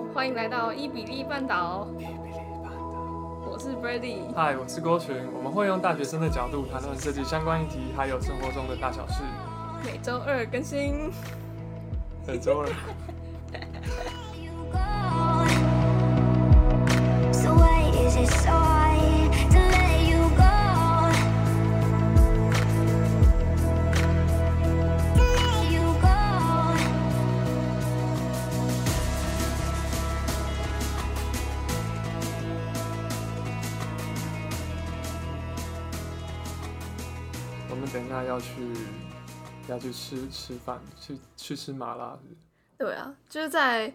好，欢迎来到伊比例绊倒。依比例绊倒，我是 Brady。嗨，我是郭群。我们会用大学生的角度谈论设计相关议题，还有生活中的大小事。每周二更新。每周二。要去要去吃吃饭，去去吃麻辣是是？对啊，就是在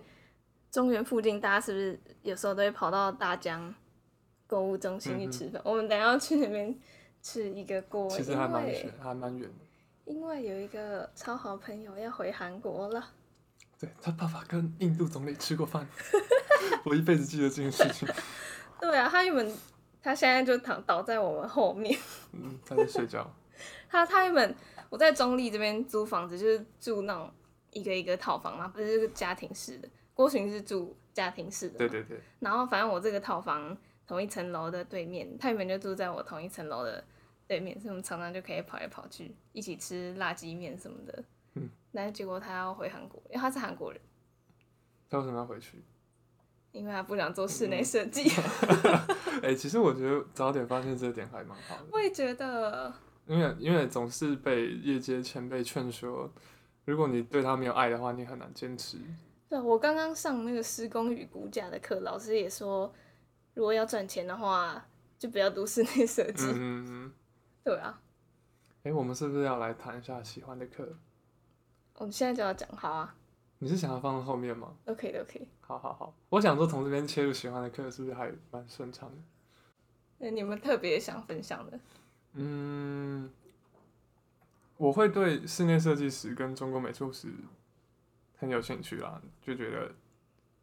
中原附近，大家是不是有时候都会跑到大江购物中心去吃饭？嗯、我们等下要去那边吃一个锅，其实还蛮远，还蛮远的。因为有一个超好朋友要回韩国了。对，他爸爸跟印度总理吃过饭，我一辈子记得这件事情。对啊，他原本他现在就躺倒在我们后面，嗯，他在睡觉。他他原本我在中立这边租房子，就是住那种一个一个套房嘛，不是这个家庭式的。郭洵是住家庭式的，对对对。然后反正我这个套房同一层楼的对面，他原本就住在我同一层楼的对面，所以我们常常就可以跑来跑去，一起吃辣鸡面什么的。嗯。但是结果他要回韩国，因为他是韩国人。他为什么要回去？因为他不想做室内设计。哎、欸，其实我觉得早点发现这点还蛮好的。我也觉得。因为因为总是被业界前辈劝说，如果你对他没有爱的话，你很难坚持。对，我刚刚上那个施工与骨架的课，老师也说，如果要赚钱的话，就不要读室内设计。嗯嗯。对啊。哎，我们是不是要来谈一下喜欢的课？我们现在就要讲，好啊。你是想要放在后面吗？OK 的，OK。好好好，我想说从这边切入喜欢的课，是不是还蛮顺畅的？那你们特别想分享的？嗯，我会对室内设计师跟中国美术史很有兴趣啦，就觉得，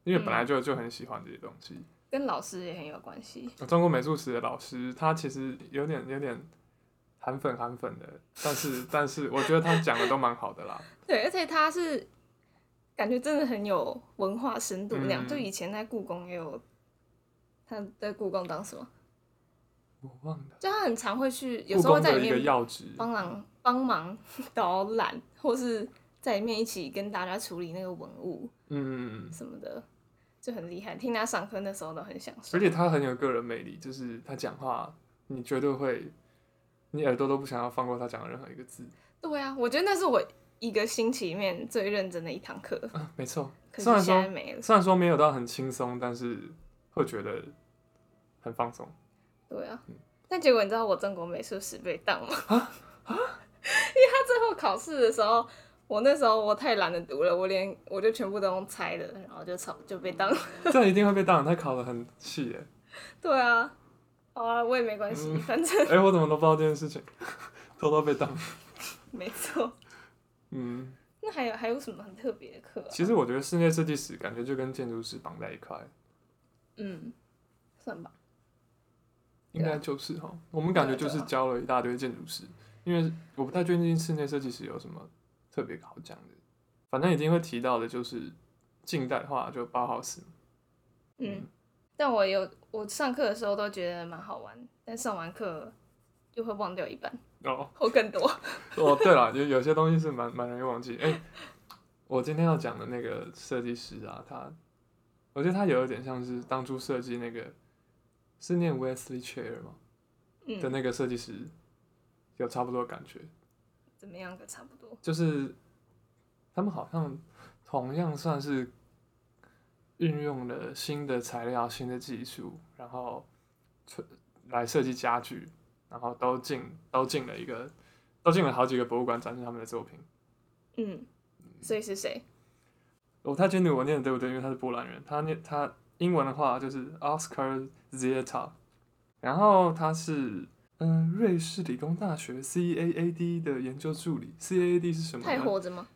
因为本来就就很喜欢这些东西，跟老师也很有关系。中国美术史的老师，他其实有点有点韩粉韩粉的，但是但是我觉得他讲的都蛮好的啦。对，而且他是感觉真的很有文化深度那样，嗯、就以前在故宫也有，他在故宫当什么？我忘了，就他很常会去，有时候会在里面帮忙帮忙导览，或是在里面一起跟大家处理那个文物，嗯什么的，就很厉害。听他上课那时候都很享受。而且他很有个人魅力，就是他讲话，你绝对会，你耳朵都不想要放过他讲的任何一个字。对啊，我觉得那是我一个星期里面最认真的一堂课。啊，没错。可是现在没了。虽然说没有到很轻松，但是会觉得很放松。对啊，但结果你知道我中国美术史被当吗？啊啊！因为他最后考试的时候，我那时候我太懒得读了，我连我就全部都用猜的，然后就抄就被当。这样一定会被当，他考的很细耶。对啊，好啊，我也没关系，嗯、反正。哎、欸，我怎么都不知道这件事情，偷偷被当。没错。嗯。那还有还有什么很特别的课、啊？其实我觉得室内设计史感觉就跟建筑史绑在一块。嗯，算吧。应该就是哈，我们感觉就是教了一大堆建筑师，因为我不太确定室内设计师有什么特别好讲的，反正一定会提到的就是近代化就包豪斯。嗯，但我有我上课的时候都觉得蛮好玩，但上完课又会忘掉一半哦，或更多 哦。对了，有有些东西是蛮蛮容易忘记。哎、欸，我今天要讲的那个设计师啊，他我觉得他有一点像是当初设计那个。是念 Wesley Chair 吗？嗯、的那个设计师有差不多的感觉。怎么样个差不多？就是他们好像同样算是运用了新的材料、新的技术，然后来设计家具，然后都进都进了一个都进了好几个博物馆展示他们的作品。嗯，所以是谁？我太清楚我念的对不对？因为他是波兰人，他念他。英文的话就是 Oscar Zieta，然后他是嗯瑞士理工大学 CAAD 的研究助理。CAAD 是什么？他还活着吗？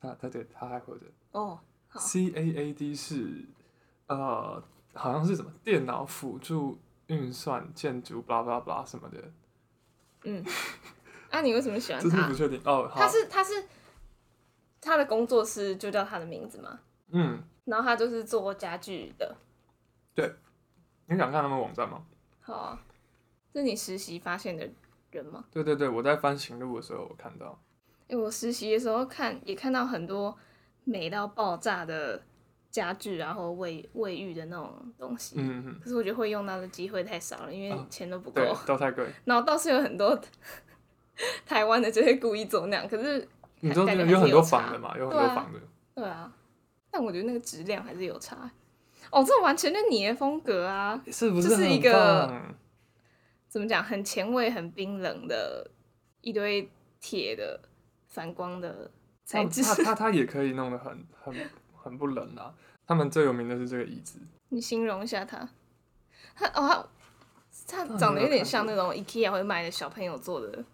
他他对他还活着。哦，好。CAAD 是呃好像是什么电脑辅助运算建筑 blah blah blah 什么的。嗯，啊，你为什么喜欢他？这是不确定哦。他是他是他的工作室就叫他的名字吗？嗯。然后他就是做家具的。对，你想看他们网站吗？好啊，是你实习发现的人吗？对对对，我在翻行录的时候我看到。哎、欸，我实习的时候看也看到很多美到爆炸的家具，然后卫卫浴的那种东西。嗯嗯。可是我觉得会用到的机会太少了，因为钱都不够、啊，都太贵。然后倒是有很多 台湾的就会故意做那样，可是你说有很多仿的嘛，有很多仿的。对啊，但我觉得那个质量还是有差。哦，这完全是你的风格啊！是不是？这是一个怎么讲？很前卫、很冰冷的一堆铁的反光的材质。他他他也可以弄得很很很不冷啊！他们最有名的是这个椅子。你形容一下它。它哦，它它长得有点像那种 IKEA 会卖的小朋友坐的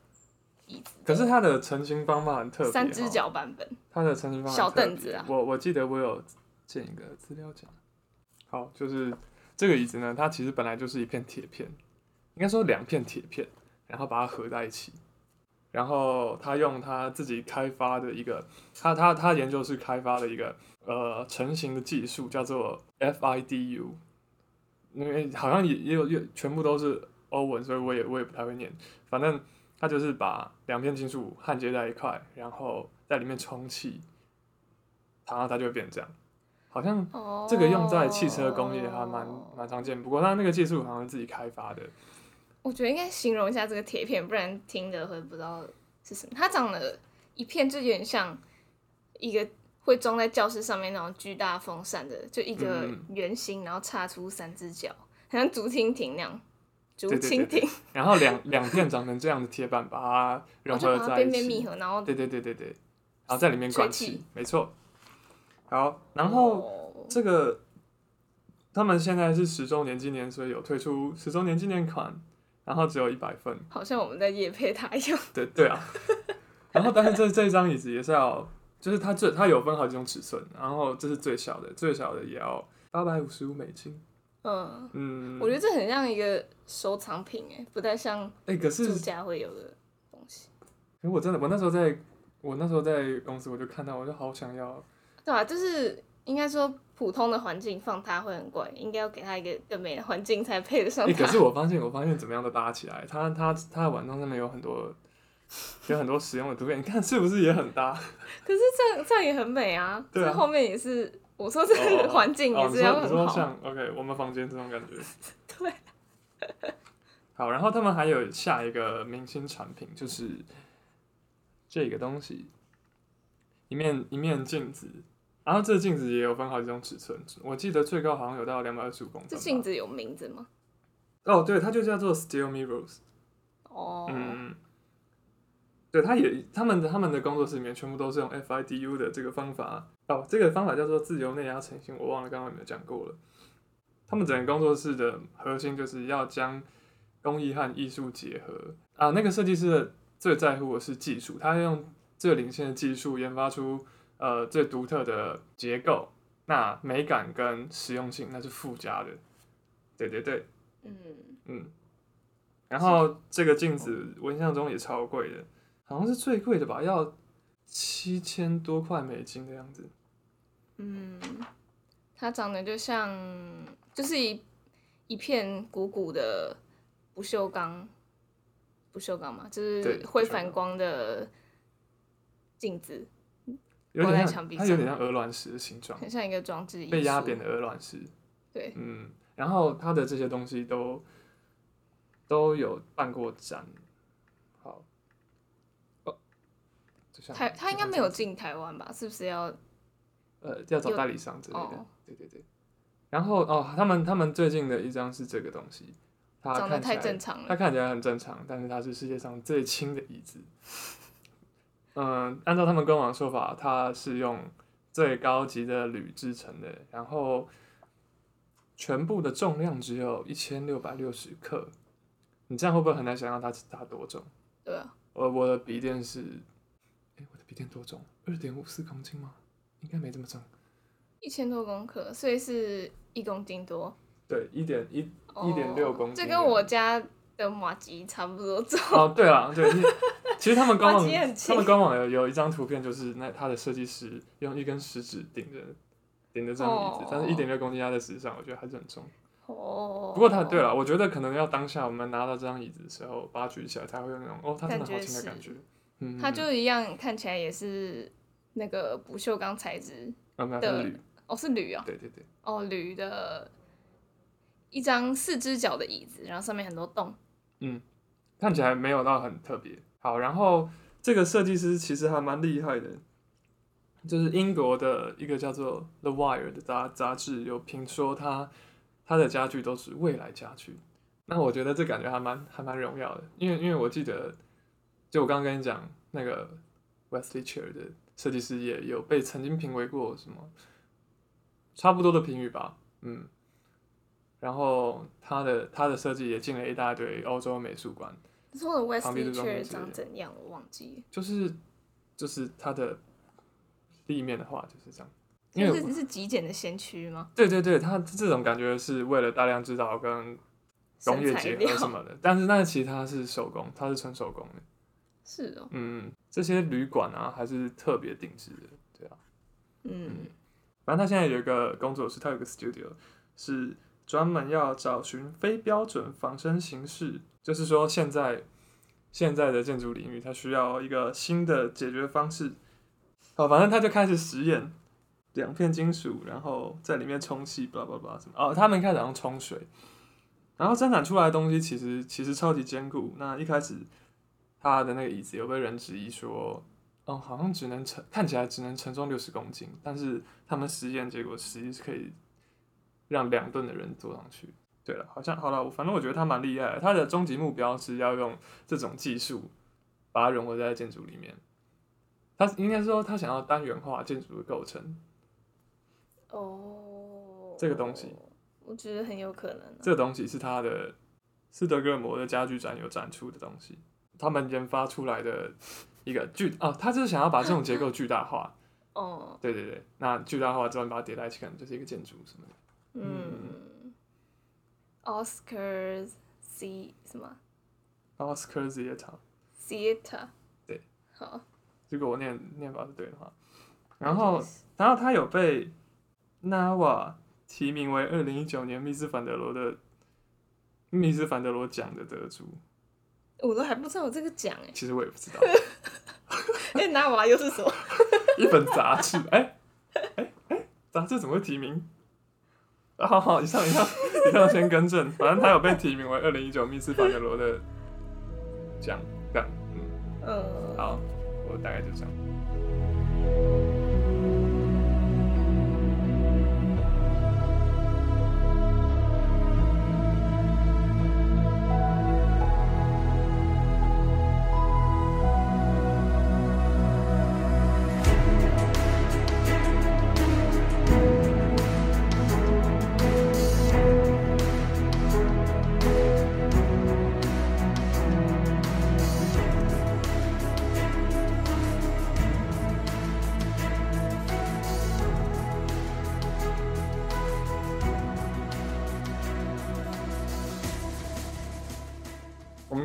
椅子。可是它的成型方法很特别，三只脚版本。它的成型方法小凳子啊！我我记得我有见一个资料讲。好，就是这个椅子呢，它其实本来就是一片铁片，应该说两片铁片，然后把它合在一起，然后他用他自己开发的一个，他他他研究是开发的一个呃成型的技术，叫做 FIDU，因为好像也也有也全部都是欧文，所以我也我也不太会念，反正他就是把两片金属焊接在一块，然后在里面充气，然后它就会变这样。好像这个用在汽车工业还蛮蛮常见，不过它那个技术好像是自己开发的。我觉得应该形容一下这个铁片，不然听的会不知道是什么。它长得一片就有点像一个会装在教室上面那种巨大风扇的，就一个圆形，然后插出三只脚，好像竹蜻蜓那样。竹蜻蜓。然后两两片长成这样的铁板，把它融合在一起，边边密合，然后对对对对对，然后在里面灌气，没错。好，然后这个、oh. 他们现在是十周年纪念，所以有推出十周年纪念款，然后只有一百份，好像我们在夜配它一样。对对啊，然后但是这这一张椅子也是要，就是它最它有分好几种尺寸，然后这是最小的，最小的也要八百五十五美金。嗯嗯，我觉得这很像一个收藏品哎，不太像哎，可是住家会有的东西。哎，我真的，我那时候在我那时候在公司，我就看到，我就好想要。对啊，就是应该说普通的环境放它会很怪，应该要给它一个更美的环境才配得上它。欸，可是我发现，我发现怎么样都搭起来，它它它的网站上面有很多有很多实用的图片，你看是不是也很搭？可是这样这样也很美啊！对啊，后面也是我说这个 环境也是要很好。哦哦，你说，像 OK，我们房间这种感觉。对。好，然后他们还有下一个明星产品，就是这个东西，一面一面镜子。然后这个镜子也有分好几种尺寸，我记得最高好像有到两百二十五公分。这镜子有名字吗？哦，对，它就叫做 Steel Mirrors。哦。嗯。对，他也，他们的他们的工作室里面全部都是用 FIDU 的这个方法。哦，这个方法叫做自由内压成型，我忘了刚刚有没有讲过了。他们整个工作室的核心就是要将工艺和艺术结合。啊，那个设计师最在乎的是技术，他用最领先的技术研发出。呃，最独特的结构，那美感跟实用性那是附加的，对对对，嗯嗯，然后这个镜子我印象中也超贵的，好像是最贵的吧，要七千多块美金的样子。嗯，它长得就像，就是一一片鼓鼓的不锈钢，不锈钢嘛，就是会反光的镜子。有点像，它有点像鹅卵石的形状，很像一个装置，被压扁的鹅卵石。对，嗯，然后它的这些东西都都有办过展。好，哦，台他应该没有进台湾吧？是不是要？呃，要找代理商之类的。哦、对对对。然后哦，他们他们最近的一张是这个东西，它看起来长得太正常了，它看起来很正常，但是它是世界上最轻的椅子。嗯，按照他们官网的说法，它是用最高级的铝制成的，然后全部的重量只有一千六百六十克。你这样会不会很难想象它它多重？对啊，我我的笔电是，哎，我的笔电多重？二点五四公斤吗？应该没这么重。一千多公克，所以是一公斤多。对，一点一一点六公斤。这跟我家的马吉差不多重。哦，对啊，对。其实他们官网，他们官网有有一张图片，就是那他的设计师用一根食指顶着顶着这张椅子，哦、但是一点六公斤压在石上，我觉得还是很重。哦。不过它对了，我觉得可能要当下我们拿到这张椅子的时候，把它举起来，才会有那种哦，它真的好轻的感觉。嗯，它就一样，看起来也是那个不锈钢材质的。铝哦，是铝啊。对对对。哦，铝的一张四只脚的椅子，然后上面很多洞。嗯，看起来没有到很特别。好，然后这个设计师其实还蛮厉害的，就是英国的一个叫做《The Wire》的杂杂志有评说他他的家具都是未来家具。那我觉得这感觉还蛮还蛮荣耀的，因为因为我记得，就我刚刚跟你讲那个 Wesley Chair 的设计师也有被曾经评为过什么差不多的评语吧，嗯。然后他的他的设计也进了一大堆欧洲美术馆。说的 Wesley Chair 长怎样？我忘记。就是就是它的立面的话就是这样。因为是是极简的先驱吗？对对对，它这种感觉是为了大量制造跟工业结合什么的。但是那其他是手工，它是纯手工的。是哦。嗯，这些旅馆啊还是特别定制的，对啊。嗯。嗯反正他现在有一个工作室，他有个 studio 是。专门要找寻非标准仿生形式，就是说现在现在的建筑领域，它需要一个新的解决方式。好，反正他就开始实验两片金属，然后在里面充气，巴拉巴拉什么。哦，他们开始用冲水，然后生产出来的东西其实其实超级坚固。那一开始他的那个椅子有被人质疑说，嗯，好像只能承看起来只能承重六十公斤，但是他们实验结果实际是可以。让两吨的人坐上去。对了，好像好了，反正我觉得他蛮厉害的。他的终极目标是要用这种技术把它融合在建筑里面。他应该说他想要单元化建筑的构成。哦，这个东西，我觉得很有可能啊。这个东西是他的斯德哥尔摩的家具展有展出的东西，他们研发出来的一个巨哦，他就是想要把这种结构巨大化。哦，对对对，那巨大化之后你把它叠在一起，可能就是一个建筑什么的。嗯，Oscar C 什么？Oscar Theater。Theater。对。好。如果我念念法是对的话，然后，然后他有被 NAWA 提名为二零一九年密斯凡德罗的密斯凡德罗奖的得主。我都还不知道有这个奖哎。其实我也不知道。哎欸，拿娃又是什么？一本杂志。哎哎哎，杂志怎么会提名？好好，以上以上以上先更正，反正他有被提名为二零一九密斯凡德罗的奖，这样，嗯，嗯，好，我大概就这样。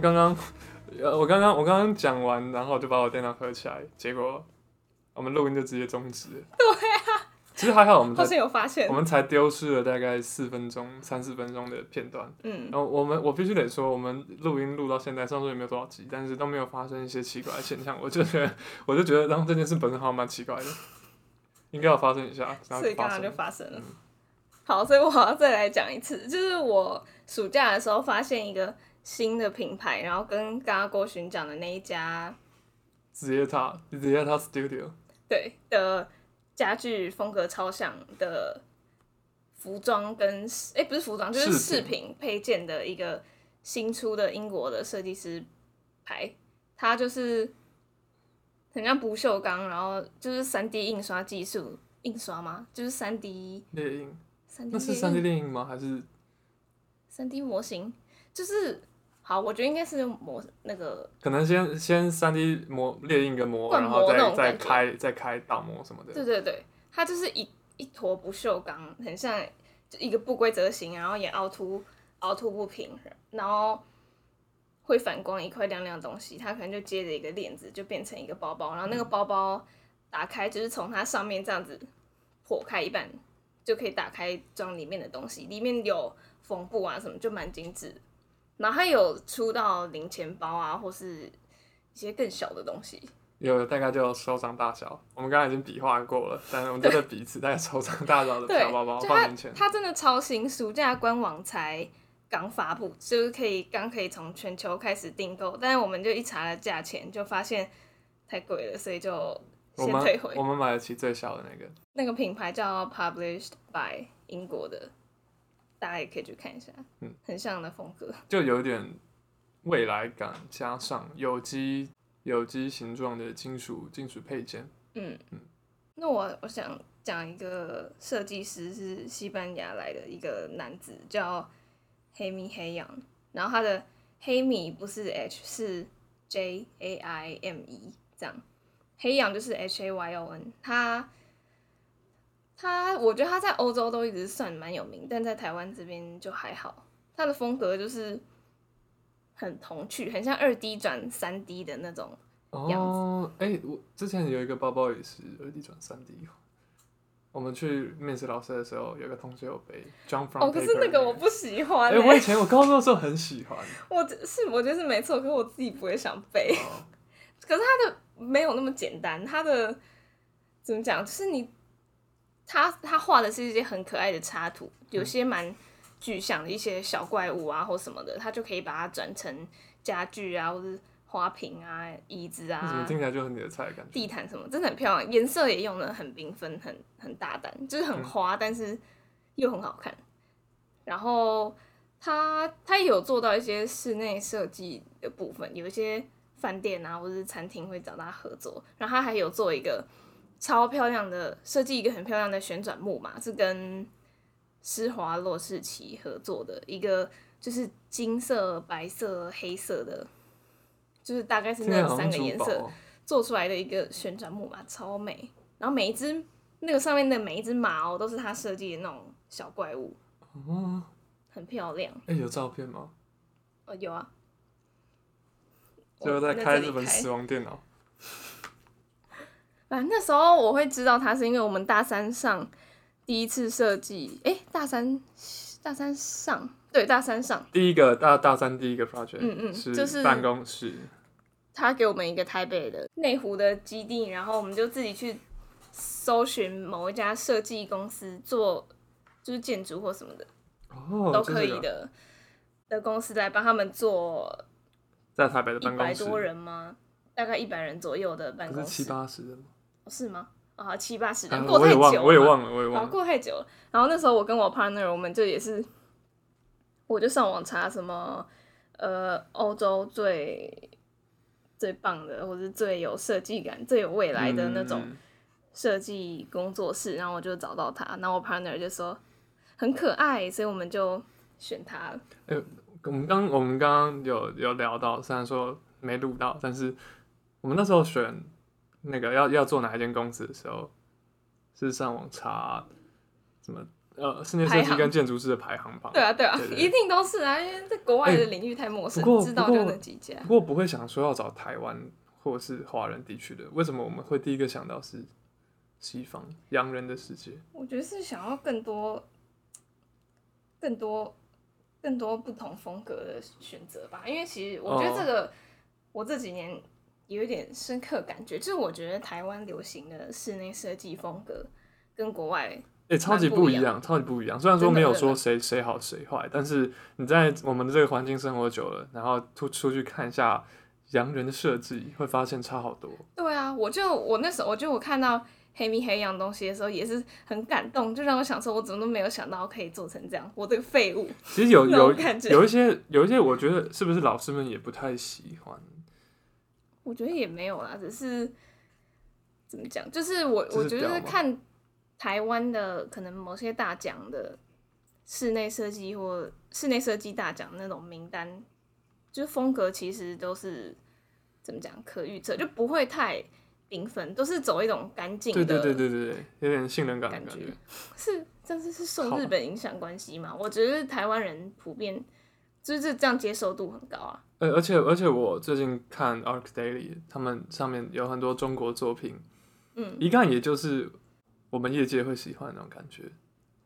刚刚，呃，我刚刚我刚刚讲完，然后就把我电脑合起来，结果我们录音就直接终止了。对啊，其实还好，我们才有发现，我们才丢失了大概四分钟、三四分钟的片段。嗯，然后我们我必须得说，我们录音录到现在，上周也没有多少集，但是都没有发生一些奇怪的现象。我就觉得，我就觉得，然后这件事本身好像蛮奇怪的，应该要发生一下。所以刚刚就发生了。嗯、好，所以我好像再来讲一次，就是我暑假的时候发现一个。新的品牌，然后跟刚刚郭巡讲的那一家，Zieta Zieta Studio，对的家具风格超像的服装跟哎、欸、不是服装就是饰品配件的一个新出的英国的设计师牌，它就是很像不锈钢，然后就是三 D 印刷技术印刷吗？就是三 D 列印，那是三 D 列印吗？还是三 D 模型？就是。好，我觉得应该是磨那个，可能先先三 D 模列印个模，然后再再开再开倒磨什么的。对对对，它就是一一坨不锈钢，很像就一个不规则形，然后也凹凸凹凸不平，然后会反光一块亮亮的东西，它可能就接着一个链子，就变成一个包包，然后那个包包打开就是从它上面这样子破开一半，就可以打开装里面的东西，里面有缝布啊什么，就蛮精致。然后它有出到零钱包啊，或是一些更小的东西。有大概就手掌大小，我们刚刚已经比划过了，但是我们就在彼此大概手掌大小的小包包放零钱。它真的超新，暑假官网才刚发布，就是可以刚可以从全球开始订购，但是我们就一查了价钱，就发现太贵了，所以就先退回。我们，我们买得起最小的那个，那个品牌叫 Published by 英国的，大家也可以去看一下，嗯，很像的风格，就有点未来感，加上有机。有机形状的金属金属配件。嗯嗯，那我我想讲一个设计师是西班牙来的一个男子，叫黑米黑羊。然后他的黑米不是 H 是 J A I M E 这样，黑羊就是 H A Y O N。他他我觉得他在欧洲都一直算蛮有名，但在台湾这边就还好。他的风格就是。很童趣，很像二 D 转三 D 的那种样子。哦，哎、欸，我之前有一个包包也是二 D 转三 D。我们去面试老师的时候，有个同学有背 John from。哦，可是那个我不喜欢、欸。哎、欸，我以前我高中的时候很喜欢。我是我觉得是没错，可是我自己不会想背。哦、可是他的没有那么简单，他的怎么讲？就是你，他他画的是一些很可爱的插图，有些蛮。嗯具象的一些小怪物啊，或什么的，他就可以把它转成家具啊，或者花瓶啊、椅子啊。怎么听起来就很你的菜感觉？地毯什么真的很漂亮，颜色也用的很缤纷，很很大胆，就是很花，嗯、但是又很好看。然后他他也有做到一些室内设计的部分，有一些饭店啊或者是餐厅会找他合作。然后他还有做一个超漂亮的设计，一个很漂亮的旋转木马，是跟。施华洛世奇合作的一个，就是金色、白色、黑色的，就是大概是那三个颜色做出来的一个旋转木马，超美。然后每一只那个上面的每一只马哦，都是他设计的那种小怪物，哦，很漂亮。哎、欸，有照片吗？哦，有啊。就在开日本死亡电脑。啊，那时候我会知道他是因为我们大三上。第一次设计，哎、欸，大三，大三上，对，大三上，第一个大大三第一个 project，嗯嗯，是办公室，他给我们一个台北的内湖的基地，然后我们就自己去搜寻某一家设计公司做，就是建筑或什么的，哦，都可以的，的公司来帮他们做，在台北的办公室，一百多人吗？大概一百人左右的办公室，七八十人吗？是吗？啊，七八十人、啊、过太久了，我也忘了，我也忘了，啊，过太久了。然后那时候我跟我 partner，我们就也是，我就上网查什么，呃，欧洲最最棒的，或是最有设计感、最有未来的那种设计工作室，嗯、然后我就找到他。然后我 partner 就说很可爱，所以我们就选他了。哎、欸，我们刚我们刚刚有有聊到，虽然说没录到，但是我们那时候选。那个要要做哪一间公司的时候，是上网查什么呃室内设计跟建筑师的排行榜。对啊对啊，一定都是啊，因为在国外的领域太陌生，欸、知道就那几家。不过不会想说要找台湾或是华人地区的，为什么我们会第一个想到是西方洋人的世界？我觉得是想要更多、更多、更多不同风格的选择吧。因为其实我觉得这个，哦、我这几年。有一点深刻感觉，就是我觉得台湾流行的室内设计风格跟国外哎、欸、超级不一样，超级不一样。虽然说没有说谁谁好谁坏，但是你在我们的这个环境生活久了，然后出出去看一下洋人的设计，会发现差好多。对啊，我就我那时候，我就我看到黑米黑羊东西的时候，也是很感动，就让我想说，我怎么都没有想到可以做成这样，我这个废物。其实有有有一些有一些，我觉得是不是老师们也不太喜欢。我觉得也没有啦，只是怎么讲，就是我我觉得看台湾的可能某些大奖的室内设计或室内设计大奖那种名单，就是风格其实都是怎么讲可预测，就不会太缤纷，都是走一种干净的，对对对对对，有点性能感感觉。是，但是是受日本影响关系嘛？我觉得台湾人普遍就是这样接受度很高啊。呃，而且而且我最近看 Arc Daily，他们上面有很多中国作品，嗯，一看也就是我们业界会喜欢的那种感觉，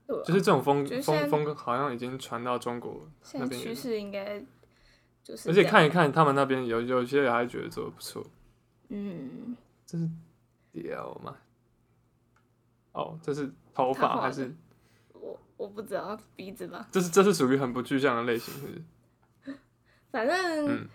对啊，就是这种风风风格好像已经传到中国那边。趋势应该就是，而且看一看他们那边有有些人还觉得做的不错。嗯，这是屌吗？哦，这是头发还是？我我不知道鼻子吧。这是这是属于很不具象的类型，是不是？反正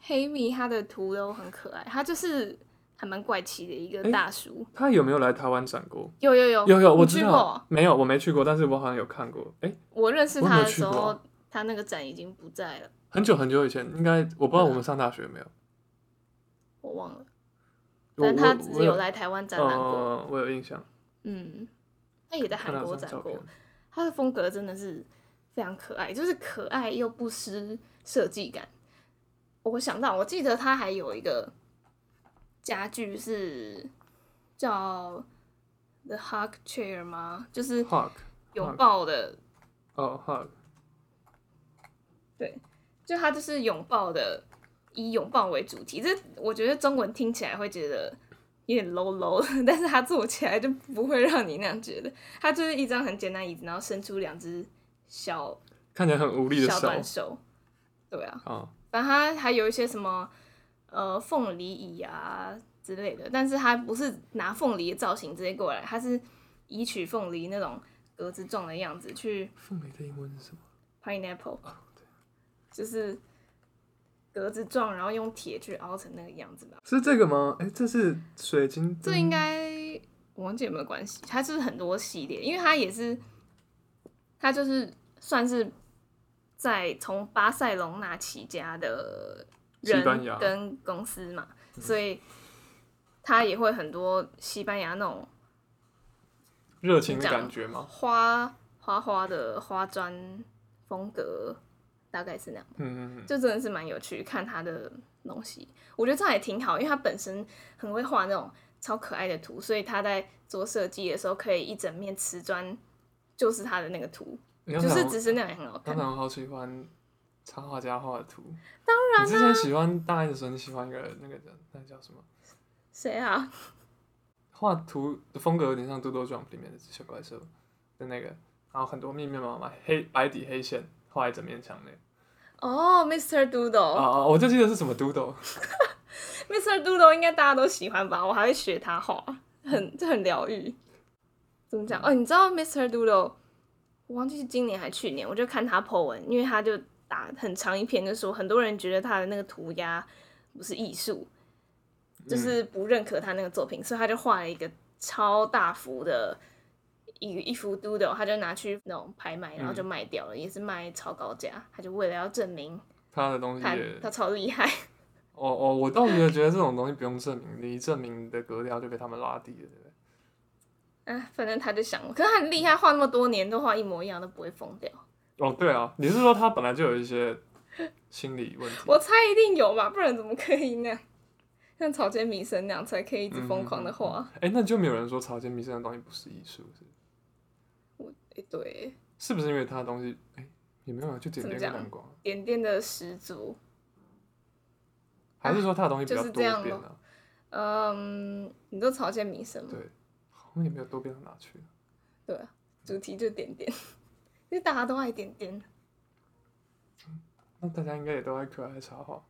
黑米他的图都很可爱，他就是还蛮怪奇的一个大叔。欸、他有没有来台湾展过？有有有有有，我知道。没有，我没去过，但是我好像有看过。哎、欸，我认识他的时候，他那个展已经不在了。很久很久以前，应该我不知道我们上大学没有。我忘了。但他有来台湾展览过我我、呃，我有印象。嗯，他也在韩国展过。他的风格真的是非常可爱，就是可爱又不失设计感。我想到，我记得他还有一个家具是叫 The Hug Chair 吗？就是 hug 拥抱的。哦，Hug。对，就他就是拥抱的。以拥抱为主题，这我觉得中文听起来会觉得有点 low low，但是它做起来就不会让你那样觉得。它就是一张很简单椅子，然后伸出两只小看起来很无力的小短手。对啊，哦、反正它还有一些什么呃凤梨椅啊之类的，但是它不是拿凤梨的造型直接过来，它是移取凤梨那种格子状的样子去。凤梨的英文是什么？Pineapple。哦，对，就是。格子状，然后用铁去凹成那个样子吧。是这个吗？哎、欸，这是水晶。这应该我忘记有没有关系。它就是很多系列，因为它也是，它就是算是在从巴塞隆纳起家的人跟公司嘛，所以他也会很多西班牙那种热情的感觉嘛，花花花的花砖风格。大概是那样，嗯嗯嗯，就真的是蛮有趣，看他的东西，我觉得这样也挺好，因为他本身很会画那种超可爱的图，所以他在做设计的时候可以一整面瓷砖就是他的那个图，就是只是那样也很好看。当然好喜欢插画家画的图，当然、啊，你之前喜欢大一的时候，你喜欢一个那个人，那个叫什么？谁啊？画图的风格有点像《Doodle Jump》里面的小怪兽的那个，然后很多密密麻麻黑白底黑线。画一整面墙呢？哦、oh,，Mr. Doodle。哦哦，我就记得是什么 Doodle。Mr. Doodle 应该大家都喜欢吧？我还会学他画，很就很疗愈。怎么讲？哦，你知道 Mr. Doodle？我忘记是今年还是去年，我就看他 po 文，因为他就打很长一篇，就说很多人觉得他的那个涂鸦不是艺术，就是不认可他那个作品，嗯、所以他就画了一个超大幅的。一一幅 doodle，他就拿去那种拍卖，然后就卖掉了，嗯、也是卖超高价。他就为了要证明他的东西他，他超厉害。哦哦，我倒觉得觉得这种东西不用证明，你一证明你的格调就被他们拉低了，对不对？啊，反正他就想，可是他很厉害，画那么多年都画一模一样，都不会疯掉。哦，对啊，你是说他本来就有一些心理问题？我猜一定有吧，不然怎么可以那样？像草间弥生那样才可以一直疯狂的画。哎、那就没有人说草间弥生的东西不是艺术，是？对，是不是因为他的东西？哎、欸，也没有啊，就点点的光，点点的十足，还是说他的东西比较多变、啊、就是这样嗯，你都草间弥生吗？对，好像也没有多变到哪去。对啊，主题就点点，因为大家都爱点点。那大家应该也都爱可爱的插画。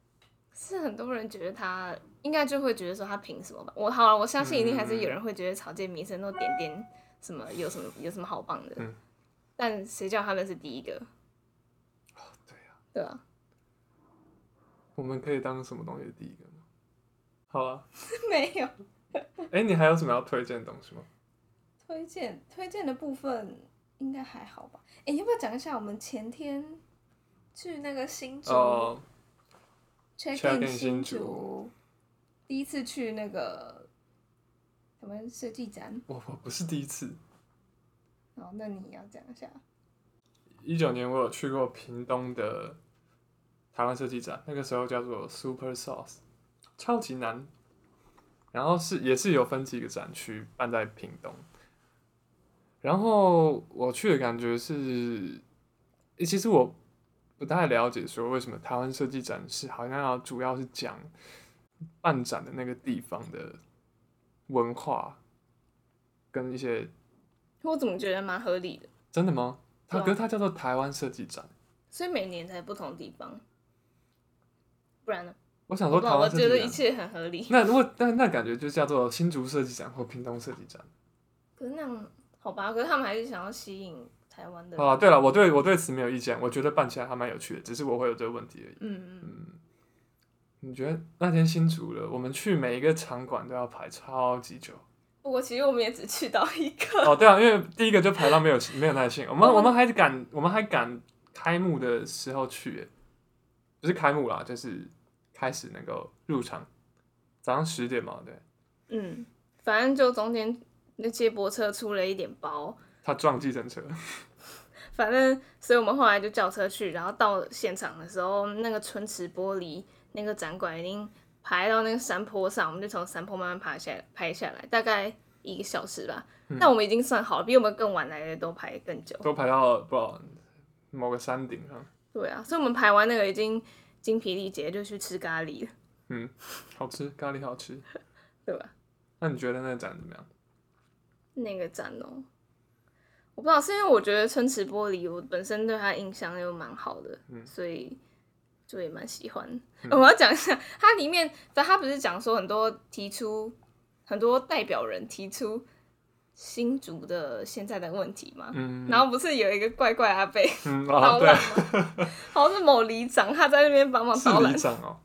是很多人觉得他应该就会觉得说他凭什么吧？我好了，我相信一定还是有人会觉得草间弥生都点点。什么有什么有什么好棒的？嗯、但谁叫他们是第一个？哦，对呀、啊，对啊。我们可以当什么东西的第一个吗？好啊，没有。哎、欸，你还有什么要推荐的东西吗？推荐推荐的部分应该还好吧？哎、欸，要不要讲一下我们前天去那个新竹？check in 新竹，第一次去那个。什么设计展？我我不是第一次。哦，那你要讲一下。一九年我有去过屏东的台湾设计展，那个时候叫做 Super Sauce，超级难。然后是也是有分几个展区办在屏东。然后我去的感觉是，其实我不太了解说为什么台湾设计展是好像要主要是讲办展的那个地方的。文化跟一些，我怎么觉得蛮合理的？真的吗？它可是它叫做台湾设计展。所以每年在不同地方，不然呢？我想说台湾设我觉得一。切很合理。那如果那那感觉就叫做新竹设计展或屏东设计展。可是那样好吧？可是他们还是想要吸引台湾的。啊，对了，我对我对此没有意见，我觉得办起来还蛮有趣的，只是我会有这个问题而已。嗯嗯。嗯，你觉得那天新竹了，我们去每一个场馆都要排超级久。不过其实我们也只去到一个。哦，对啊，因为第一个就排到没有没有耐性，我们我们我们还赶我们还赶开幕的时候去，不是开幕啦，就是开始能够入场，早上十点嘛，对。嗯，反正就中间那接驳车出了一点包，他撞计程车，反正所以我们后来就叫车去，然后到现场的时候，那个春池玻璃那个展馆已经排到那个山坡上，我们就从山坡慢慢爬下来，排下来，大概一个小时吧。嗯但我们已经算好了，比我们更晚来的都排更久。都排到不知道某个山顶上，对啊，所以我们排完那个已经精疲力竭，就去吃咖喱了，嗯，好吃，咖喱好吃。对吧？那你觉得那个展怎么样？那个展哦、我不知道，是因为我觉得春池玻璃，我本身对它印象又蛮好的，嗯所以就也蛮喜欢。嗯我要讲一下，它里面，但它不是讲说很多提出很多代表人提出新竹的现在的问题嘛，嗯，然后不是有一个怪怪阿贝？好像是某里长，他在那边帮忙是导览。长哦，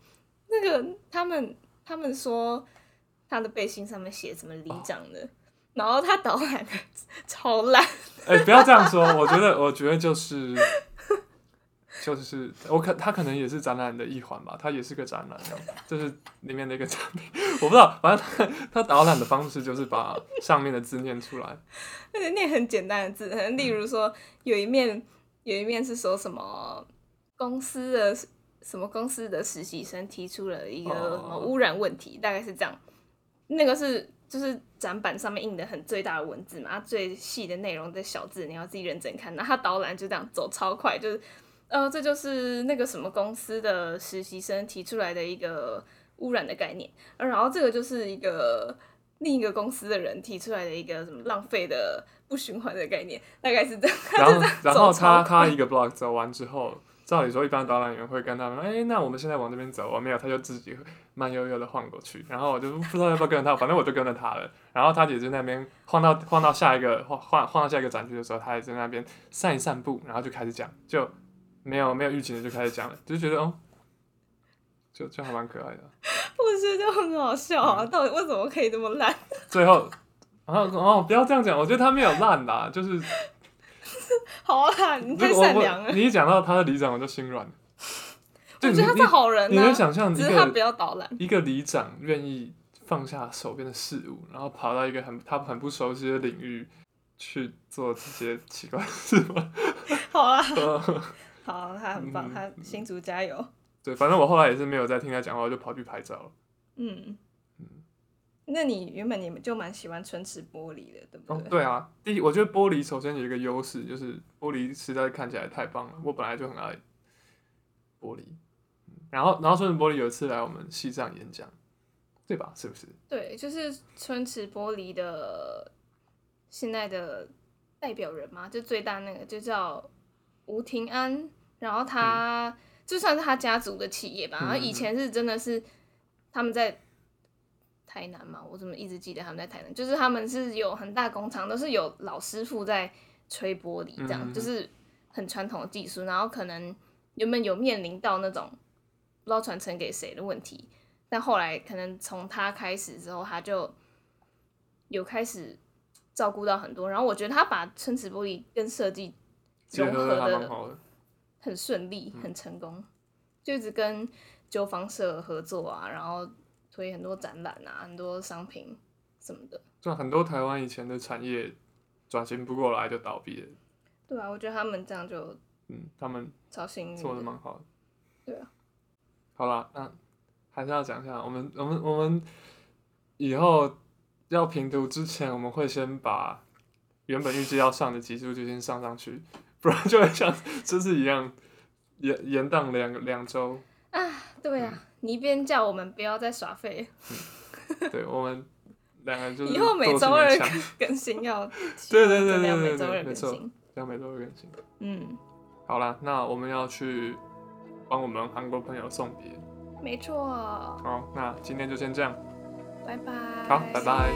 那个他们他们说他的背心上面写什么里长的，哦然后他导览的 超烂。哎、不要这样说，我觉得，我觉得就是，就是我可他可能也是展览的一环吧，他也是个展览，这样就是里面的一个展品，我不知道，反正他他导览的方式就是把上面的字念出来，而且念很简单的字，可能例如说有一面有一面是说什么公司的什么公司的实习生提出了一个什么污染问题，大概是这样。那个是就是展板上面印的很最大的文字嘛，啊、最细的内容的小字，你要自己认真看。然后他导览就这样走超快，就是呃，这就是那个什么公司的实习生提出来的一个污染的概念，然后这个就是一个另一个公司的人提出来的一个什么浪费的不循环的概念，大概是这样。然后然后他他一个 block 走完之后，照理说一般导览员会跟他们说，哎、那我们现在往这边走，我没有，他就自己慢悠悠的晃过去，然后我就不知道要不要跟着他，反正我就跟着他了。然后他也在那边晃到晃到下一个晃晃晃到下一个展区的时候，他也在那边散一散步，然后就开始讲，就没有没有预警的就开始讲了，就觉得哦，就就还蛮可爱的。我觉得就很好笑啊！到底为什么可以这么烂？最后，然后哦，不要这样讲，我觉得他没有烂啦，就是 好烂，你太善良了。你一讲到他的里长，我就心软我觉得他是好人你，你能啊，想象一只是他不要导览。一个里长愿意放下手边的事物，然后跑到一个很他很不熟悉的领域去做这些奇怪的事吗？好啊，呃好，他很棒，嗯他新竹加油。对，反正我后来也是没有再听他讲话，我就跑去拍照了。嗯，那你原本你们就蛮喜欢唇齿玻璃的，对不哦对？，对啊，第一，我觉得玻璃首先有一个优势，就是玻璃实在看起来太棒了，我本来就很爱玻璃。嗯然后，然后春池玻璃有一次来我们西藏演讲，对吧？是不是？对，就是春池玻璃的现在的代表人嘛，就最大那个就叫吴庭安，然后他、就算是他家族的企业吧，然后以前是真的是他们在台南嘛，我怎么一直记得他们在台南，就是他们是有很大工厂，都是有老师傅在吹玻璃，这样、嗯就是很传统的技术，然后可能原本有面临到那种不知道传承给谁的问题。但后来可能从他开始之后，他就有开始照顾到很多。然后我觉得他把春瓷玻璃跟设计融合的的。很顺利，很成功，就一直跟旧方社合作啊，然后推很多展览啊，很多商品什么的。就很多台湾以前的产业转型不过来就倒闭了。对啊，我觉得他们这样就嗯，他们超幸运做的的。蛮好的。对啊。好啦，那还是要讲一下，我们我们我们以后要评读之前，我们会先把原本预计要上的集数就先上上去，不然就会像这次一样延延档两两周。啊对啊，你一边叫我们不要再耍废，对我们两个就是以后每斗周二 更新要，对对对每周二更对对没错新。这样每周二更新。嗯，好啦，那我们要去帮我们韩国朋友送别。没错。好，那今天就先这样。拜拜。好，拜拜。